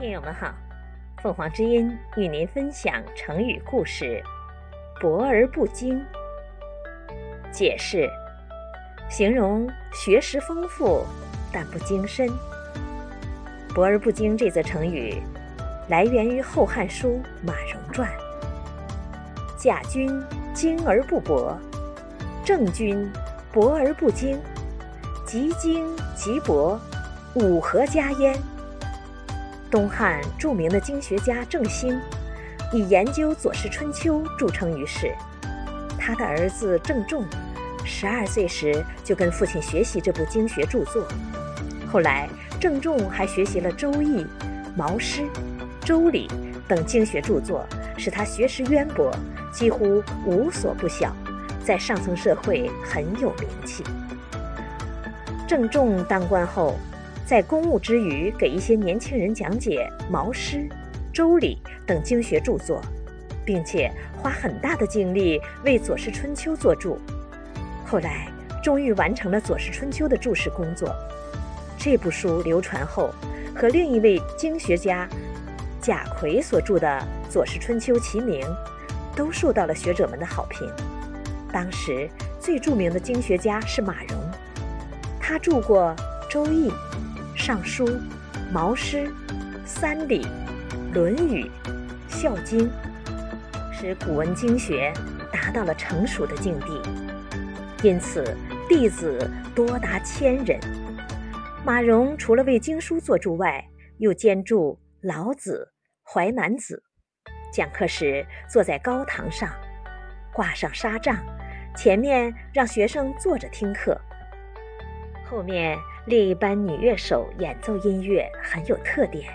听友们好，凤凰之音与您分享成语故事“博而不精”。解释：形容学识丰富但不精深。“博而不精”这则成语来源于《后汉书·马融传》：“甲君精而不博，郑君博而不精，即精即博，五何家焉？”东汉著名的经学家郑兴，以研究《左氏春秋》著称于世。他的儿子郑仲，十二岁时就跟父亲学习这部经学著作。后来，郑仲还学习了《周易》《毛诗》《周礼》等经学著作，使他学识渊博，几乎无所不晓，在上层社会很有名气。郑重当官后。在公务之余，给一些年轻人讲解《毛诗》《周礼》等经学著作，并且花很大的精力为《左氏春秋》作注。后来，终于完成了《左氏春秋》的注释工作。这部书流传后，和另一位经学家贾逵所著的《左氏春秋》齐名，都受到了学者们的好评。当时最著名的经学家是马融，他著过《周易》。《尚书》《毛诗》《三礼》《论语》《孝经》，使古文经学达到了成熟的境地，因此弟子多达千人。马融除了为经书作注外，又兼著《老子》《淮南子》。讲课时坐在高堂上，挂上纱帐，前面让学生坐着听课。后面另一班女乐手演奏音乐，很有特点。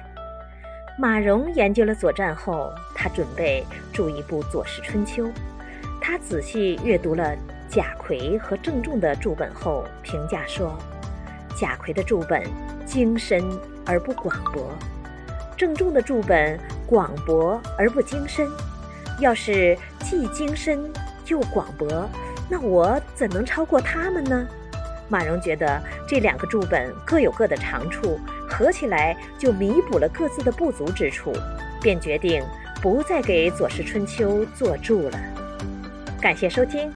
马融研究了《左传》后，他准备著一部《左氏春秋》。他仔细阅读了贾逵和郑重的注本后，评价说：贾逵的注本精深而不广博，郑重的注本广博而不精深。要是既精深又广博，那我怎能超过他们呢？马蓉觉得这两个注本各有各的长处，合起来就弥补了各自的不足之处，便决定不再给《左氏春秋》做注了。感谢收听。